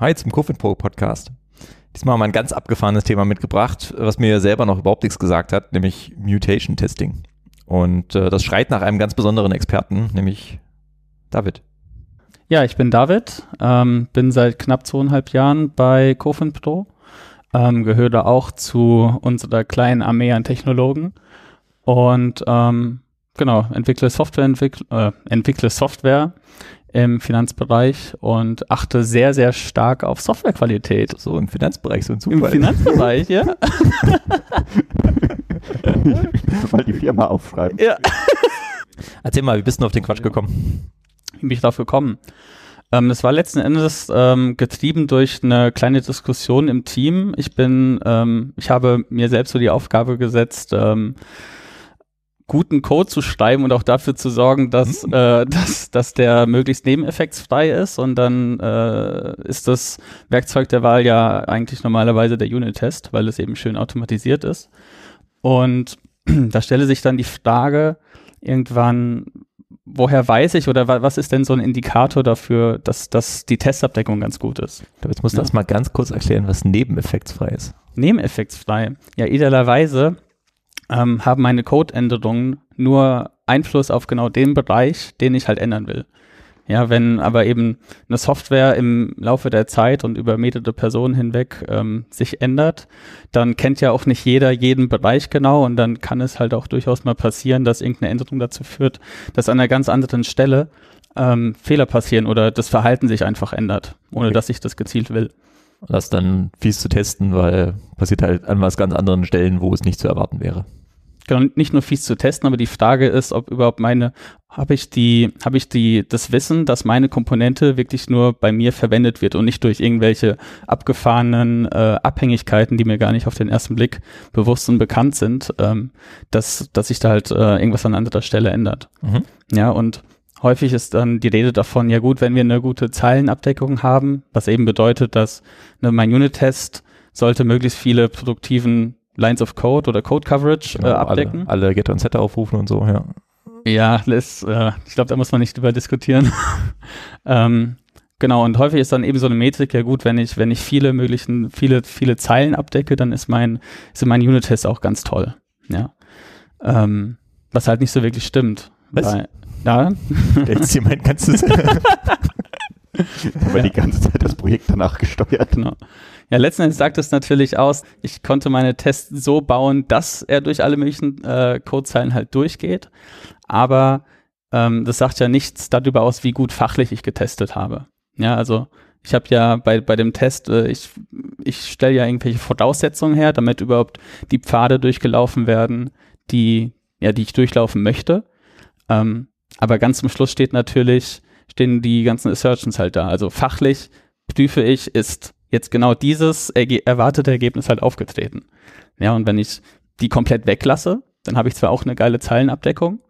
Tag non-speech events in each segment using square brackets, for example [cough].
Hi zum Kofit Pro Podcast. Diesmal haben wir ein ganz abgefahrenes Thema mitgebracht, was mir selber noch überhaupt nichts gesagt hat, nämlich Mutation Testing. Und äh, das schreit nach einem ganz besonderen Experten, nämlich David. Ja, ich bin David, ähm, bin seit knapp zweieinhalb Jahren bei Cofin Pro, ähm, gehöre auch zu unserer kleinen Armee an Technologen und ähm, genau, entwickle Software, entwickle, äh, entwickle Software im Finanzbereich und achte sehr, sehr stark auf Softwarequalität. So im Finanzbereich, so ein Zufall. Im Finanzbereich, ja. [laughs] mal die Firma aufschreiben. Ja. [laughs] Erzähl mal, wie bist du auf den Quatsch gekommen? Wie bin ich darauf gekommen? Ähm, das war letzten Endes ähm, getrieben durch eine kleine Diskussion im Team. Ich bin, ähm, ich habe mir selbst so die Aufgabe gesetzt, ähm, guten Code zu schreiben und auch dafür zu sorgen, dass, mhm. äh, [laughs] dass, dass der möglichst nebeneffektsfrei ist. Und dann äh, ist das Werkzeug der Wahl ja eigentlich normalerweise der Unit-Test, weil es eben schön automatisiert ist. Und [clears throat] da stelle sich dann die Frage irgendwann, woher weiß ich oder was ist denn so ein Indikator dafür, dass, dass die Testabdeckung ganz gut ist? Jetzt musst du ja. erst mal ganz kurz erklären, was nebeneffektsfrei ist. Nebeneffektsfrei. Ja, idealerweise ähm, haben meine Codeänderungen nur Einfluss auf genau den Bereich, den ich halt ändern will. Ja, wenn aber eben eine Software im Laufe der Zeit und über mehrere Personen hinweg ähm, sich ändert, dann kennt ja auch nicht jeder jeden Bereich genau und dann kann es halt auch durchaus mal passieren, dass irgendeine Änderung dazu führt, dass an einer ganz anderen Stelle ähm, Fehler passieren oder das Verhalten sich einfach ändert, ohne okay. dass ich das gezielt will. Das dann fies zu testen, weil passiert halt an was ganz anderen Stellen, wo es nicht zu erwarten wäre genau, nicht nur fies zu testen, aber die Frage ist, ob überhaupt meine, habe ich die, habe ich die, das Wissen, dass meine Komponente wirklich nur bei mir verwendet wird und nicht durch irgendwelche abgefahrenen äh, Abhängigkeiten, die mir gar nicht auf den ersten Blick bewusst und bekannt sind, ähm, dass, dass sich da halt äh, irgendwas an anderer Stelle ändert. Mhm. Ja, und häufig ist dann die Rede davon, ja gut, wenn wir eine gute Zeilenabdeckung haben, was eben bedeutet, dass ne, mein Unit-Test sollte möglichst viele produktiven Lines of Code oder Code Coverage genau, äh, abdecken. Alle, alle Getter und Setter aufrufen und so, ja. Ja, das, äh, ich glaube, da muss man nicht drüber diskutieren. [laughs] ähm, genau, und häufig ist dann eben so eine Metrik, ja gut, wenn ich, wenn ich viele möglichen, viele, viele Zeilen abdecke, dann ist mein, ist mein Unit-Test auch ganz toll. Ja. Ähm, was halt nicht so wirklich stimmt. Was? Weil, ja. Jetzt jemand ganzes. [laughs] aber ja. die ganze Zeit das Projekt danach gesteuert. Genau. Ja, letzten Endes sagt es natürlich aus, ich konnte meine Tests so bauen, dass er durch alle möglichen äh, Codezeilen halt durchgeht. Aber ähm, das sagt ja nichts darüber aus, wie gut fachlich ich getestet habe. Ja, also ich habe ja bei, bei dem Test, äh, ich, ich stelle ja irgendwelche Voraussetzungen her, damit überhaupt die Pfade durchgelaufen werden, die, ja, die ich durchlaufen möchte. Ähm, aber ganz zum Schluss steht natürlich, stehen die ganzen Assertions halt da. Also fachlich prüfe ich, ist jetzt genau dieses erge erwartete Ergebnis halt aufgetreten. Ja, und wenn ich die komplett weglasse, dann habe ich zwar auch eine geile Zeilenabdeckung,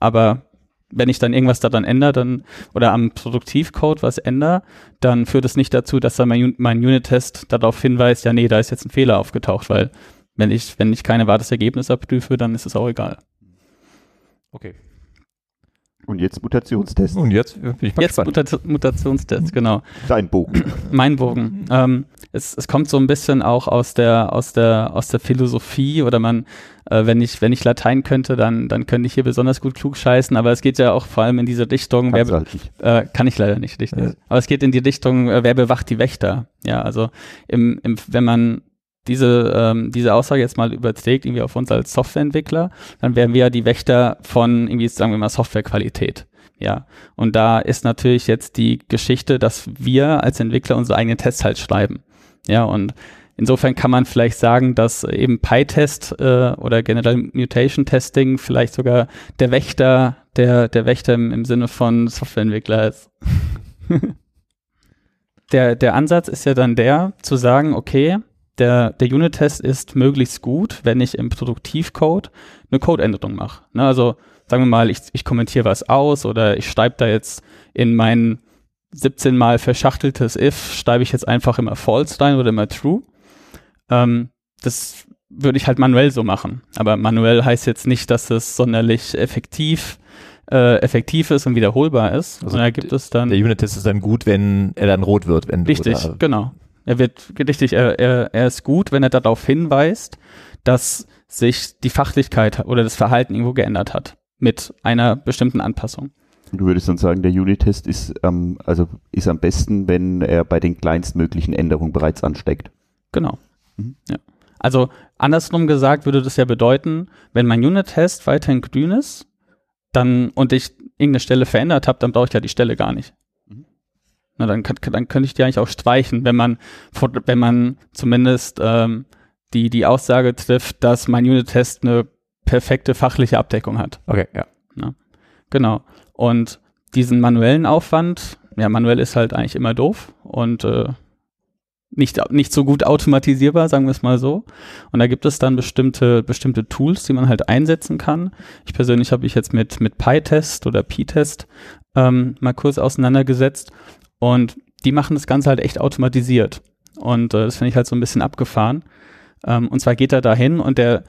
aber wenn ich dann irgendwas daran ändere, dann oder am Produktivcode was ändere, dann führt es nicht dazu, dass dann mein, mein Unit-Test darauf hinweist, ja, nee, da ist jetzt ein Fehler aufgetaucht, weil wenn ich, wenn ich kein erwartetes Ergebnis abprüfe, dann ist es auch egal. Okay. Und jetzt Mutationstest. Und jetzt bin ich mal Jetzt Muta Mutationstest, genau. Dein Bogen. Mein Bogen. Ähm, es, es kommt so ein bisschen auch aus der, aus der, aus der Philosophie oder man, äh, wenn ich, wenn ich Latein könnte, dann, dann könnte ich hier besonders gut klug scheißen, aber es geht ja auch vor allem in diese Richtung, wer, halt äh, kann ich leider nicht, richtig. Ja. Aber es geht in die Richtung, äh, wer bewacht die Wächter? Ja, also im, im, wenn man diese, ähm, diese Aussage jetzt mal überträgt, irgendwie auf uns als Softwareentwickler, dann wären wir ja die Wächter von irgendwie, sagen wir mal, Softwarequalität. Ja, und da ist natürlich jetzt die Geschichte, dass wir als Entwickler unsere eigenen Tests halt schreiben. Ja, und insofern kann man vielleicht sagen, dass eben PyTest äh, oder generell Mutation Testing vielleicht sogar der Wächter, der, der Wächter im, im Sinne von Softwareentwickler ist. [laughs] der, der Ansatz ist ja dann der, zu sagen, okay, der, der Unit-Test ist möglichst gut, wenn ich im Produktivcode eine Codeänderung mache. Ne, also sagen wir mal, ich, ich kommentiere was aus oder ich schreibe da jetzt in mein 17 mal verschachteltes if, schreibe ich jetzt einfach immer false rein oder immer true. Ähm, das würde ich halt manuell so machen. Aber manuell heißt jetzt nicht, dass es sonderlich effektiv äh, effektiv ist und wiederholbar ist. Also da gibt es dann Der Unit-Test ist dann gut, wenn er dann rot wird. Wenn du Richtig, da- genau. Er wird richtig, er, er, er ist gut, wenn er darauf hinweist, dass sich die Fachlichkeit oder das Verhalten irgendwo geändert hat mit einer bestimmten Anpassung. Du würdest dann sagen, der Unit-Test ist, ähm, also ist am besten, wenn er bei den kleinstmöglichen Änderungen bereits ansteckt. Genau. Mhm. Ja. Also andersrum gesagt würde das ja bedeuten, wenn mein Unit-Test weiterhin grün ist, dann und ich irgendeine Stelle verändert habe, dann brauche ich ja die Stelle gar nicht. Na, dann, kann, dann könnte ich die eigentlich auch streichen, wenn man, wenn man zumindest ähm, die, die Aussage trifft, dass mein Unit-Test eine perfekte fachliche Abdeckung hat. Okay, ja. Genau. Und diesen manuellen Aufwand, ja, manuell ist halt eigentlich immer doof und äh, nicht, nicht so gut automatisierbar, sagen wir es mal so. Und da gibt es dann bestimmte, bestimmte Tools, die man halt einsetzen kann. Ich persönlich habe mich jetzt mit, mit PyTest oder P-Test ähm, mal kurz auseinandergesetzt und die machen das Ganze halt echt automatisiert. Und äh, das finde ich halt so ein bisschen abgefahren. Ähm, und zwar geht er dahin und der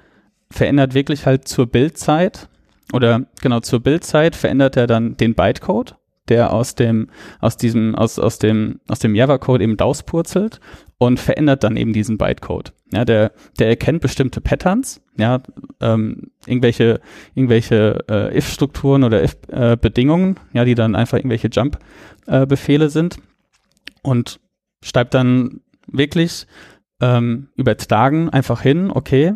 verändert wirklich halt zur Bildzeit oder genau zur Bildzeit verändert er dann den Bytecode, der aus dem aus diesem aus aus dem aus dem Java Code eben rauspurzelt und verändert dann eben diesen Bytecode. Ja, der der erkennt bestimmte Patterns, ja, ähm, irgendwelche irgendwelche äh, if Strukturen oder if äh, Bedingungen, ja, die dann einfach irgendwelche Jump äh, Befehle sind und schreibt dann wirklich ähm, übertragen einfach hin, okay,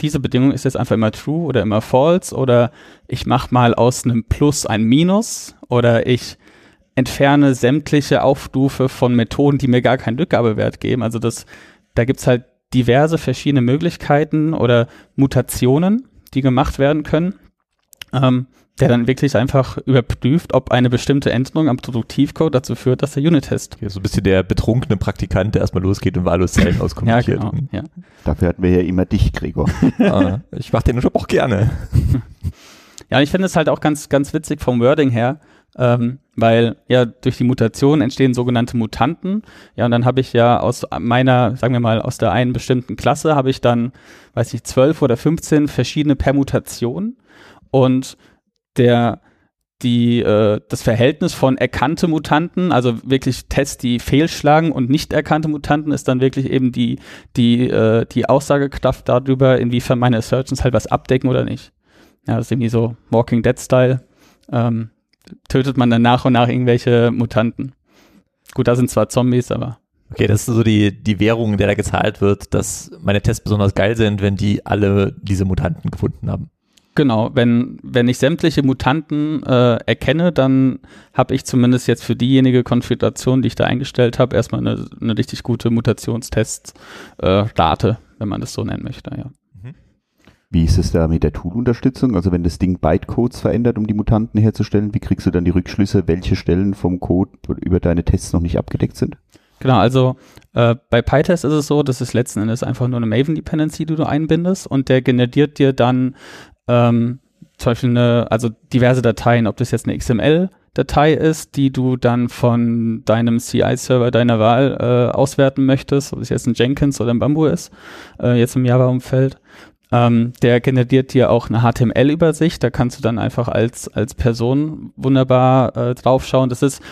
diese Bedingung ist jetzt einfach immer true oder immer false oder ich mache mal aus einem Plus ein Minus oder ich entferne sämtliche Aufrufe von Methoden, die mir gar keinen Rückgabewert geben. Also das, da gibt's halt diverse verschiedene Möglichkeiten oder Mutationen, die gemacht werden können, ähm, der dann wirklich einfach überprüft, ob eine bestimmte Änderung am Produktivcode dazu führt, dass der Unit-Test. Okay, so ein bisschen der betrunkene Praktikant, der erstmal losgeht und wahllos Zellen [laughs] Ja, auskommentiert. genau. Ja. Dafür hatten wir ja immer dich, Gregor. [laughs] ah, ich mache den Job auch gerne. [laughs] Ja, und ich finde es halt auch ganz, ganz witzig vom Wording her, ähm, weil ja durch die Mutation entstehen sogenannte Mutanten. Ja, und dann habe ich ja aus meiner, sagen wir mal, aus der einen bestimmten Klasse habe ich dann, weiß nicht, zwölf oder 15 verschiedene Permutationen und der die äh, das Verhältnis von erkannte Mutanten, also wirklich Tests, die fehlschlagen und nicht erkannte Mutanten, ist dann wirklich eben die die äh, die Aussagekraft darüber, inwiefern meine Assertions halt was abdecken oder nicht. Ja, das ist irgendwie so Walking Dead Style. Ähm, tötet man dann nach und nach irgendwelche Mutanten. Gut, da sind zwar Zombies, aber Okay, das ist so die, die Währung, in der da gezahlt wird, dass meine Tests besonders geil sind, wenn die alle diese Mutanten gefunden haben. Genau, wenn, wenn ich sämtliche Mutanten äh, erkenne, dann habe ich zumindest jetzt für diejenige Konfiguration, die ich da eingestellt habe, erstmal eine, eine richtig gute Mutationstest-Rate, äh, wenn man das so nennen möchte, ja. Wie ist es da mit der Tool-Unterstützung? Also wenn das Ding Bytecodes verändert, um die Mutanten herzustellen, wie kriegst du dann die Rückschlüsse, welche Stellen vom Code über deine Tests noch nicht abgedeckt sind? Genau, also äh, bei PyTest ist es so, das ist letzten Endes einfach nur eine Maven-Dependency, die du einbindest und der generiert dir dann ähm, zum Beispiel eine, also diverse Dateien, ob das jetzt eine XML-Datei ist, die du dann von deinem CI-Server deiner Wahl äh, auswerten möchtest, ob es jetzt ein Jenkins oder ein Bamboo ist, äh, jetzt im Java-Umfeld. Ähm, der generiert dir auch eine HTML-Übersicht, da kannst du dann einfach als, als Person wunderbar äh, draufschauen. Das ist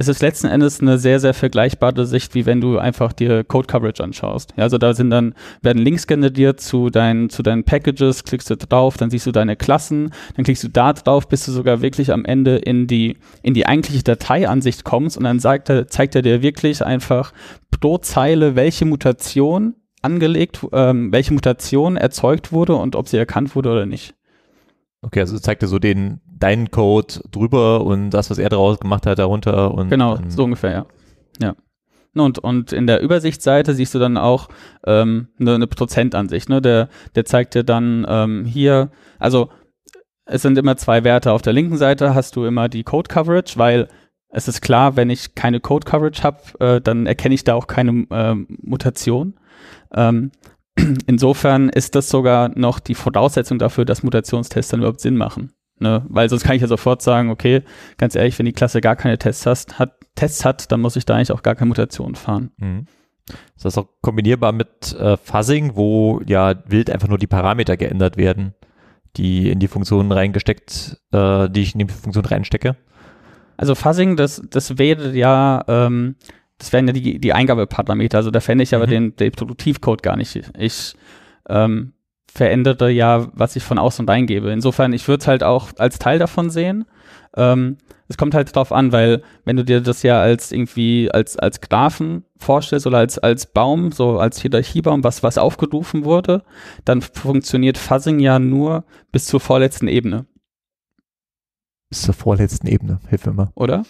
es ist letzten Endes eine sehr, sehr vergleichbare Sicht, wie wenn du einfach dir Code Coverage anschaust. Ja, also da sind dann, werden Links generiert zu deinen, zu deinen Packages, klickst du drauf, dann siehst du deine Klassen, dann klickst du da drauf, bis du sogar wirklich am Ende in die, in die eigentliche Dateiansicht kommst und dann sagt er, zeigt er dir wirklich einfach pro Zeile, welche Mutation angelegt, ähm, welche Mutation erzeugt wurde und ob sie erkannt wurde oder nicht. Okay, also zeigt dir so den, deinen Code drüber und das, was er daraus gemacht hat, darunter und Genau, so ungefähr, ja. Ja. Und, und in der Übersichtsseite siehst du dann auch ähm, eine, eine Prozentansicht. Ne? Der, der zeigt dir dann ähm, hier, also es sind immer zwei Werte. Auf der linken Seite hast du immer die Code Coverage, weil es ist klar, wenn ich keine Code Coverage habe, äh, dann erkenne ich da auch keine ähm, Mutation. Ähm, insofern ist das sogar noch die Voraussetzung dafür, dass Mutationstests dann überhaupt Sinn machen. Ne? Weil sonst kann ich ja sofort sagen, okay, ganz ehrlich, wenn die Klasse gar keine Tests hast, hat, Tests hat, dann muss ich da eigentlich auch gar keine Mutation fahren. Mhm. Ist das auch kombinierbar mit äh, Fuzzing, wo ja wild einfach nur die Parameter geändert werden, die in die Funktion reingesteckt, äh, die ich in die Funktion reinstecke? Also Fuzzing, das, das wäre ja, ähm, das wären ja die, die Eingabeparameter. Also da fände ich aber Mhm. den, den Produktivcode gar nicht. Ich ähm, veränderte ja, was ich von außen reingebe. Insofern, ich würde es halt auch als Teil davon sehen. Ähm, es kommt halt drauf an, weil wenn du dir das ja als irgendwie als als Graphen vorstellst oder als als Baum, so als Hierarchiebaum, was was aufgerufen wurde, dann funktioniert Fuzzing ja nur bis zur vorletzten Ebene, Bis zur vorletzten Ebene. Hilf mir mal. oder?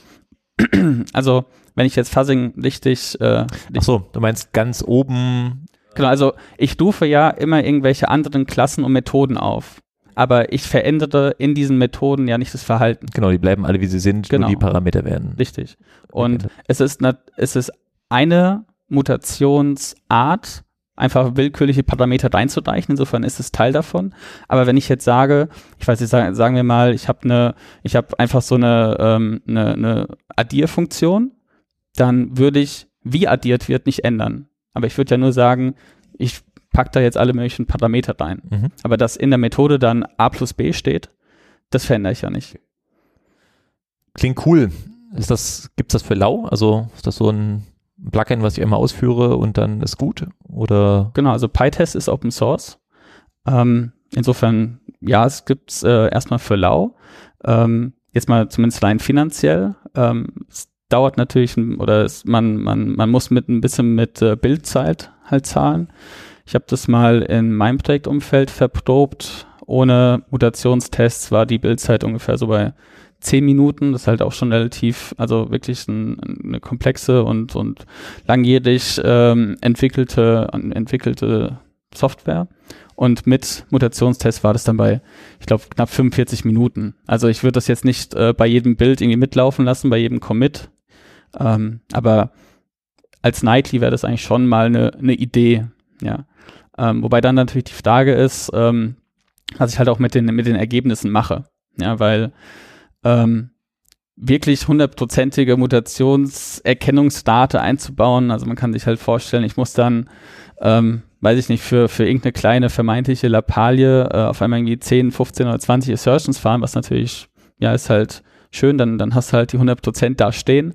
[clears throat] also wenn ich jetzt Fuzzing richtig äh, Ach so, du meinst ganz oben. Genau, also ich rufe ja immer irgendwelche anderen Klassen und Methoden auf. Aber ich verändere in diesen Methoden ja nicht das Verhalten. Genau, die bleiben alle wie sie sind, Genau. nur die Parameter werden. Richtig. Und es ist, es ist eine Mutationsart, einfach willkürliche Parameter reinzureichen. Insofern ist es Teil davon. Aber wenn ich jetzt sage, ich weiß nicht, sagen, sagen wir mal, ich habe eine, ich habe einfach so eine, ähm, eine, eine Addierfunktion, dann würde ich, wie addiert wird, nicht ändern. Aber ich würde ja nur sagen, ich pack da jetzt alle möglichen Parameter rein. Mhm. Aber dass in der Methode dann a plus b steht, das verändere ich ja nicht. Klingt cool. Ist das, gibt's das für Lau? Also ist das so ein Plugin, was ich einmal ausführe und dann ist gut? Oder Genau, also PyTest ist Open Source. Ähm, insofern, ja, es gibt's äh, erstmal für lau. Ähm, jetzt mal zumindest rein finanziell. Ähm, es dauert natürlich, oder es, man, man, man muss mit ein bisschen mit äh, Bildzeit halt zahlen. Ich habe das mal in meinem Projektumfeld verprobt. Ohne Mutationstests war die Bildzeit ungefähr so bei 10 Minuten. Das ist halt auch schon relativ, also wirklich ein, eine komplexe und, und langjährig ähm, entwickelte, entwickelte Software. Und mit Mutationstest war das dann bei, ich glaube, knapp 45 Minuten. Also ich würde das jetzt nicht äh, bei jedem Bild irgendwie mitlaufen lassen, bei jedem Commit. Ähm, aber als Nightly wäre das eigentlich schon mal eine, eine Idee, ja. Ähm, wobei dann natürlich die Frage ist, ähm, was ich halt auch mit den, mit den Ergebnissen mache. Ja, weil ähm, wirklich hundertprozentige Mutationserkennungsdate einzubauen. Also man kann sich halt vorstellen, ich muss dann, ähm, weiß ich nicht, für, für irgendeine kleine vermeintliche Lappalie äh, auf einmal irgendwie 10, 15 oder 20 Assertions fahren, was natürlich, ja, ist halt schön, dann, dann hast du halt die 100% da stehen.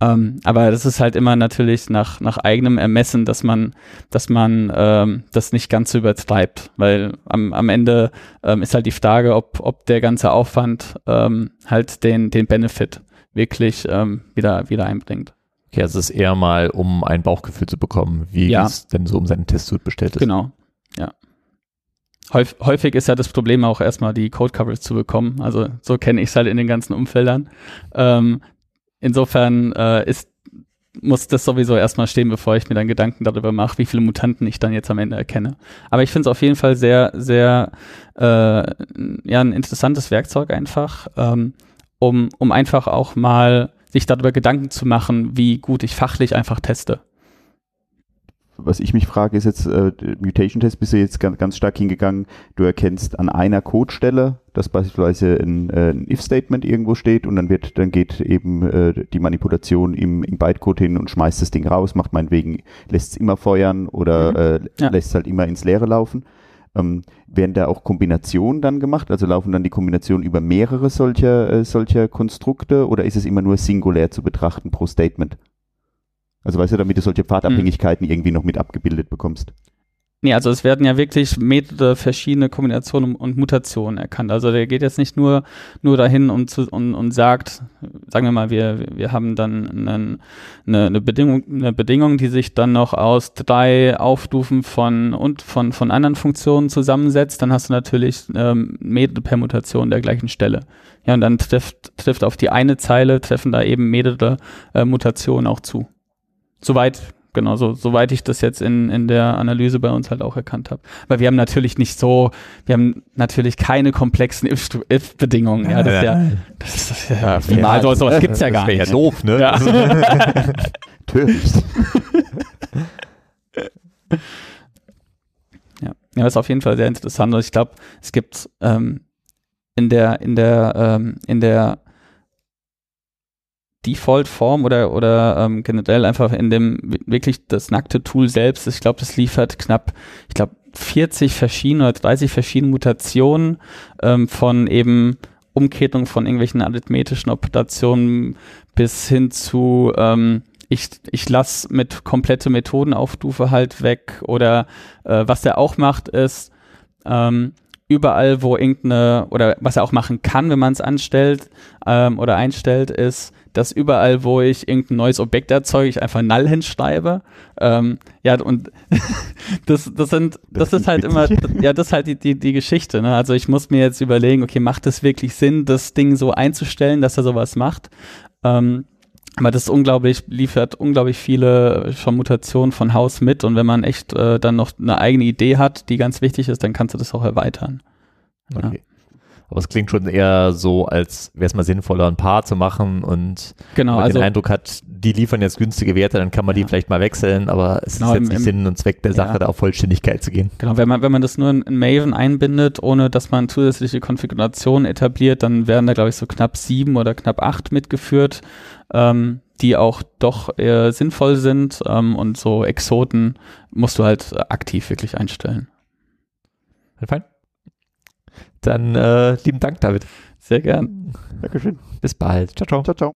Ähm, aber das ist halt immer natürlich nach, nach eigenem Ermessen, dass man, dass man ähm, das nicht ganz so übertreibt, weil am, am Ende ähm, ist halt die Frage, ob, ob der ganze Aufwand ähm, halt den, den Benefit wirklich ähm, wieder, wieder einbringt. okay, also es ist eher mal, um ein Bauchgefühl zu bekommen, wie Ja. es denn so um seinen Testsuit bestellt ist. Genau, ja. Häuf, häufig ist ja das Problem auch erstmal die Code Coverage zu bekommen. Also so kenne ich es halt in den ganzen Umfeldern. Ähm, insofern äh, ist, muss das sowieso erstmal stehen, bevor ich mir dann Gedanken darüber mache, wie viele Mutanten ich dann jetzt am Ende erkenne. Aber ich finde es auf jeden Fall sehr, sehr äh, ja, ein interessantes Werkzeug einfach, ähm, um, um einfach auch mal sich darüber Gedanken zu machen, wie gut ich fachlich einfach teste. Was ich mich frage, ist jetzt, äh, Mutation Test bist du jetzt ganz, ganz stark hingegangen, du erkennst an einer Codestelle, dass beispielsweise ein, äh, ein If-Statement irgendwo steht und dann wird, dann geht eben äh, die Manipulation im, im Bytecode hin und schmeißt das Ding raus, macht meinetwegen, lässt es immer feuern oder Mhm. äh, Ja. lässt es halt immer ins Leere laufen. Ähm, werden da auch Kombinationen dann gemacht? Also laufen dann die Kombinationen über mehrere solcher, äh, solcher Konstrukte oder ist es immer nur singulär zu betrachten pro Statement? Also weißt du, damit du solche Pfadabhängigkeiten irgendwie noch mit abgebildet bekommst. Nee, also es werden ja wirklich mehrere verschiedene Kombinationen und Mutationen erkannt. Also der geht jetzt nicht nur, nur dahin und, zu, und, und sagt, sagen wir mal, wir, wir haben dann einen, eine, eine, Bedingung, eine Bedingung, die sich dann noch aus drei Aufstufen von, und von, von anderen Funktionen zusammensetzt. Dann hast du natürlich ähm, mehrere Permutationen der gleichen Stelle. Ja, und dann trifft, trifft auf die eine Zeile, treffen da eben mehrere äh, Mutationen auch zu. Soweit genau, so, soweit ich das jetzt in, in der Analyse bei uns halt auch erkannt habe. Weil wir haben natürlich nicht so, wir haben natürlich keine komplexen If- If-Bedingungen. ja, das ist ja, das ist ja, ja so, sowas gibt's ja gar das nicht. ja doof, ne? Ja. [laughs] Töricht. [laughs] Ja, ja, ist auf jeden Fall sehr interessant. Und ich glaube, es gibt ähm, in der, in der, ähm, in der Default-Form oder, oder ähm, generell einfach in dem wi- wirklich das nackte Tool selbst, ich glaube, das liefert knapp, ich glaube, 40 verschiedene oder 30 verschiedene Mutationen ähm, von eben Umkehrung von irgendwelchen arithmetischen Operationen bis hin zu ähm, ich, ich lasse mit komplette Methodenaufstufe halt weg oder äh, was er auch macht ist ähm, überall wo irgendeine oder was er auch machen kann, wenn man es anstellt ähm, oder einstellt, ist dass überall, wo ich irgendein neues Objekt erzeuge, ich einfach null hinschreibe. Ähm, ja, und [laughs] das, das sind, das, das ist halt immer, ja, das ist halt die, die, die Geschichte. Ne? Also ich muss mir jetzt überlegen, okay, macht es wirklich Sinn, das Ding so einzustellen, dass er sowas macht? Ähm, aber das ist unglaublich, liefert unglaublich viele schon Mutationen von Haus mit und wenn man echt äh, dann noch eine eigene Idee hat, die ganz wichtig ist, dann kannst du das auch erweitern. Okay. Ja. Aber es klingt schon eher so, als wäre es mal sinnvoller, ein paar zu machen und genau, wenn man also, den Eindruck hat, die liefern jetzt günstige Werte, dann kann man ja. die vielleicht mal wechseln, aber es genau, ist jetzt nicht im, Sinn und Zweck der Sache, ja. da auf Vollständigkeit zu gehen. Genau, wenn man, wenn man das nur in, in Maven einbindet, ohne dass man zusätzliche Konfigurationen etabliert, dann werden da, glaube ich, so knapp sieben oder knapp acht mitgeführt, ähm, die auch doch eher sinnvoll sind ähm, und so Exoten musst du halt aktiv wirklich einstellen. Fein. Dann äh, lieben Dank, David. Sehr gern. Dankeschön. Bis bald. Ciao, ciao. Ciao, ciao.